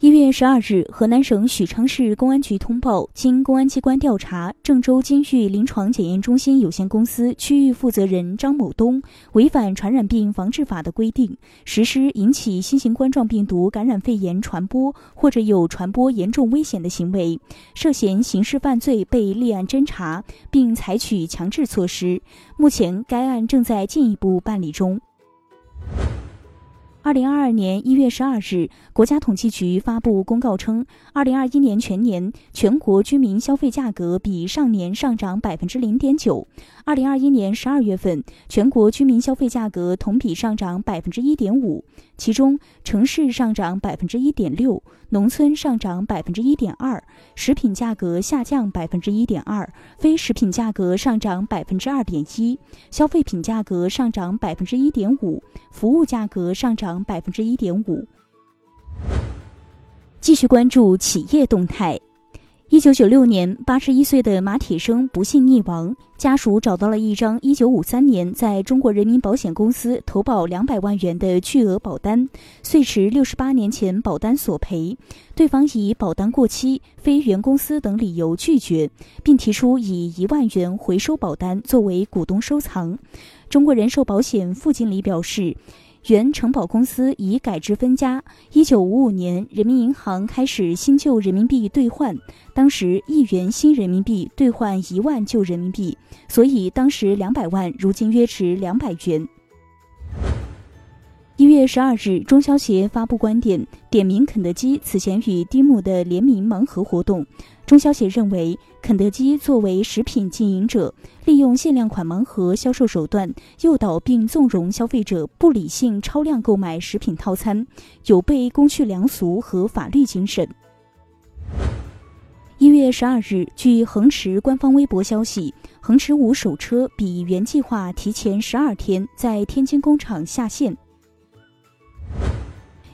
一月十二日，河南省许昌市公安局通报，经公安机关调查，郑州金域临床检验中心有限公司区域负责人张某东违反《传染病防治法》的规定，实施引起新型冠状病毒感染肺炎传播或者有传播严重危险的行为，涉嫌刑事犯罪，被立案侦查，并采取强制措施。目前，该案正在进一步办理中。二零二二年一月十二日，国家统计局发布公告称，二零二一年全年全国居民消费价格比上年上涨百分之零点九。二零二一年十二月份，全国居民消费价格同比上涨百分之一点五，其中城市上涨百分之一点六，农村上涨百分之一点二，食品价格下降百分之一点二，非食品价格上涨百分之二点一，消费品价格上涨百分之一点五，服务价格上涨。百分之一点五。继续关注企业动态。一九九六年，八十一岁的马铁生不幸溺亡，家属找到了一张一九五三年在中国人民保险公司投保两百万元的巨额保单，遂持六十八年前保单索赔。对方以保单过期、非原公司等理由拒绝，并提出以一万元回收保单作为股东收藏。中国人寿保险副经理表示。原承保公司已改制分家。一九五五年，人民银行开始新旧人民币兑换，当时一元新人民币兑换一万旧人民币，所以当时两百万，如今约值两百元。一月十二日，中消协发布观点，点名肯德基此前与蒂姆的联名盲盒活动。中消协认为，肯德基作为食品经营者，利用限量款盲盒销售手段，诱导并纵容消费者不理性超量购买食品套餐，有悖公序良俗和法律精神。一月十二日，据恒驰官方微博消息，恒驰五首车比原计划提前十二天在天津工厂下线。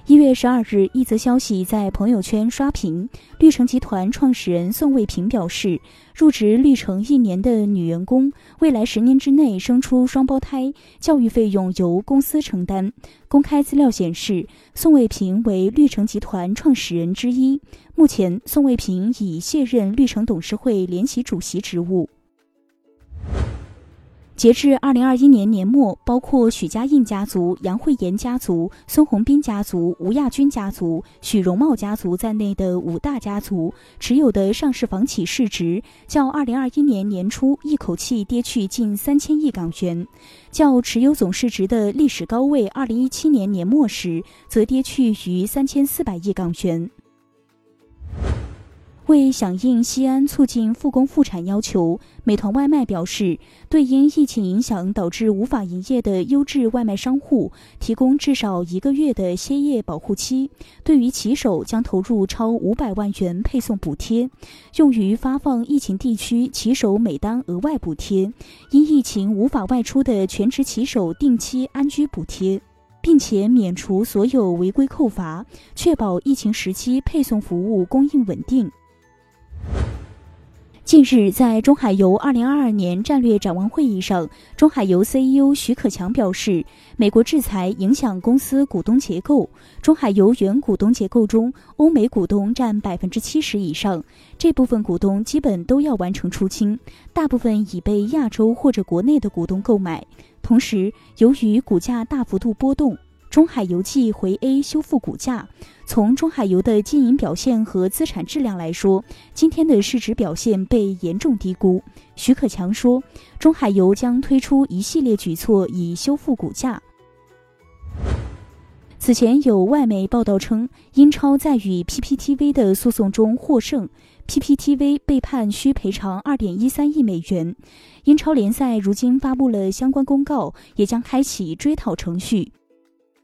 一月十二日，一则消息在朋友圈刷屏。绿城集团创始人宋卫平表示，入职绿城一年的女员工，未来十年之内生出双胞胎，教育费用由公司承担。公开资料显示，宋卫平为绿城集团创始人之一。目前，宋卫平已卸任绿城董事会联席主席职务。截至二零二一年年末，包括许家印家族、杨惠妍家族、孙宏斌家族、吴亚军家族、许荣茂家族在内的五大家族持有的上市房企市值，较二零二一年年初一口气跌去近三千亿港元，较持有总市值的历史高位二零一七年年末时，则跌去逾三千四百亿港元。为响应西安促进复工复产要求，美团外卖表示，对因疫情影响导致无法营业的优质外卖商户提供至少一个月的歇业保护期。对于骑手，将投入超五百万元配送补贴，用于发放疫情地区骑手每单额外补贴，因疫情无法外出的全职骑手定期安居补贴，并且免除所有违规扣罚，确保疫情时期配送服务供应稳定。近日，在中海油2022年战略展望会议上，中海油 CEO 徐可强表示，美国制裁影响公司股东结构。中海油原股东结构中，欧美股东占百分之七十以上，这部分股东基本都要完成出清，大部分已被亚洲或者国内的股东购买。同时，由于股价大幅度波动。中海油记回 A 修复股价，从中海油的经营表现和资产质量来说，今天的市值表现被严重低估。徐可强说，中海油将推出一系列举措以修复股价。此前有外媒报道称，英超在与 PPTV 的诉讼中获胜，PPTV 被判需赔偿二点一三亿美元。英超联赛如今发布了相关公告，也将开启追讨程序。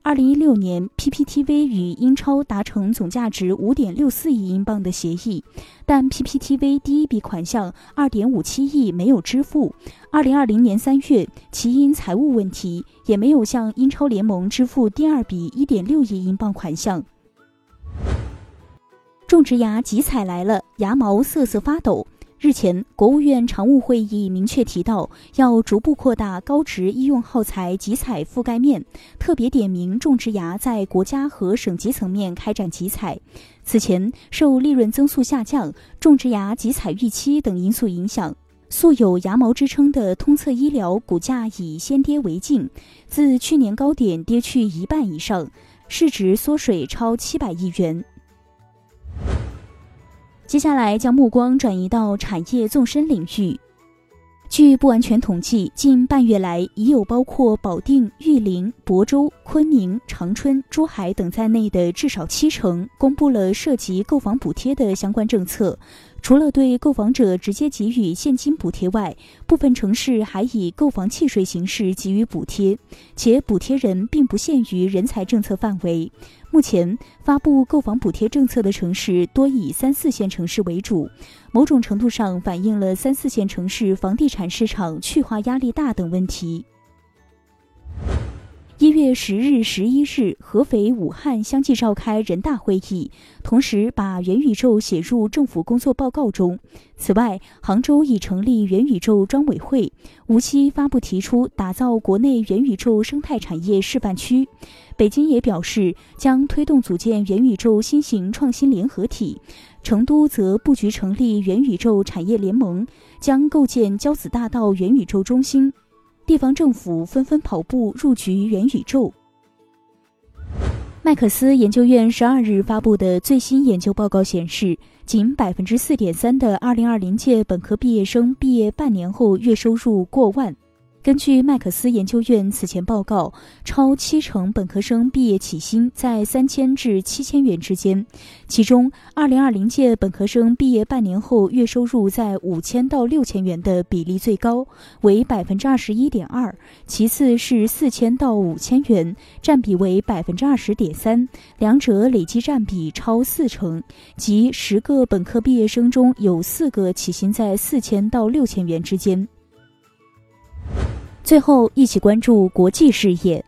二零一六年，PPTV 与英超达成总价值五点六四亿英镑的协议，但 PPTV 第一笔款项二点五七亿没有支付。二零二零年三月，其因财务问题，也没有向英超联盟支付第二笔一点六亿英镑款项。种植牙集采来了，牙毛瑟瑟发抖。日前，国务院常务会议明确提到，要逐步扩大高值医用耗材集采覆盖面，特别点名种植牙在国家和省级层面开展集采。此前，受利润增速下降、种植牙集采预期等因素影响，素有“牙毛”之称的通策医疗股价以先跌为敬，自去年高点跌去一半以上，市值缩水超七百亿元。接下来将目光转移到产业纵深领域。据不完全统计，近半月来，已有包括保定、玉林、亳州、昆明、长春、珠海等在内的至少七成公布了涉及购房补贴的相关政策。除了对购房者直接给予现金补贴外，部分城市还以购房契税形式给予补贴，且补贴人并不限于人才政策范围。目前发布购房补贴政策的城市多以三四线城市为主，某种程度上反映了三四线城市房地产市场去化压力大等问题。一月十日、十一日，合肥、武汉相继召开人大会议，同时把元宇宙写入政府工作报告中。此外，杭州已成立元宇宙专委会，无锡发布提出打造国内元宇宙生态产业示范区，北京也表示将推动组建元宇宙新型创新联合体，成都则布局成立元宇宙产业联盟，将构建交子大道元宇宙中心。地方政府纷纷跑步入局元宇宙。麦克斯研究院十二日发布的最新研究报告显示，仅百分之四点三的二零二零届本科毕业生毕业半年后月收入过万。根据麦克斯研究院此前报告，超七成本科生毕业起薪在三千至七千元之间，其中二零二零届本科生毕业半年后月收入在五千到六千元的比例最高，为百分之二十一点二，其次是四千到五千元，占比为百分之二十点三，两者累计占比超四成，即十个本科毕业生中有四个起薪在四千到六千元之间。最后，一起关注国际事业。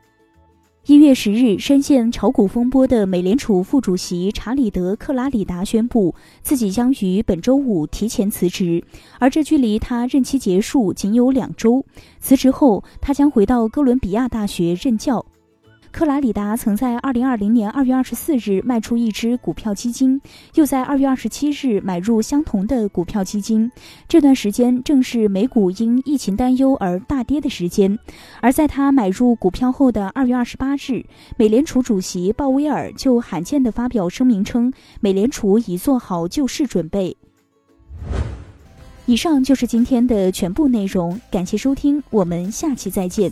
一月十日，深陷炒股风波的美联储副主席查理德·克拉里达宣布，自己将于本周五提前辞职，而这距离他任期结束仅有两周。辞职后，他将回到哥伦比亚大学任教。克拉里达曾在二零二零年二月二十四日卖出一支股票基金，又在二月二十七日买入相同的股票基金。这段时间正是美股因疫情担忧而大跌的时间。而在他买入股票后的二月二十八日，美联储主席鲍威尔就罕见地发表声明称，美联储已做好救市准备。以上就是今天的全部内容，感谢收听，我们下期再见。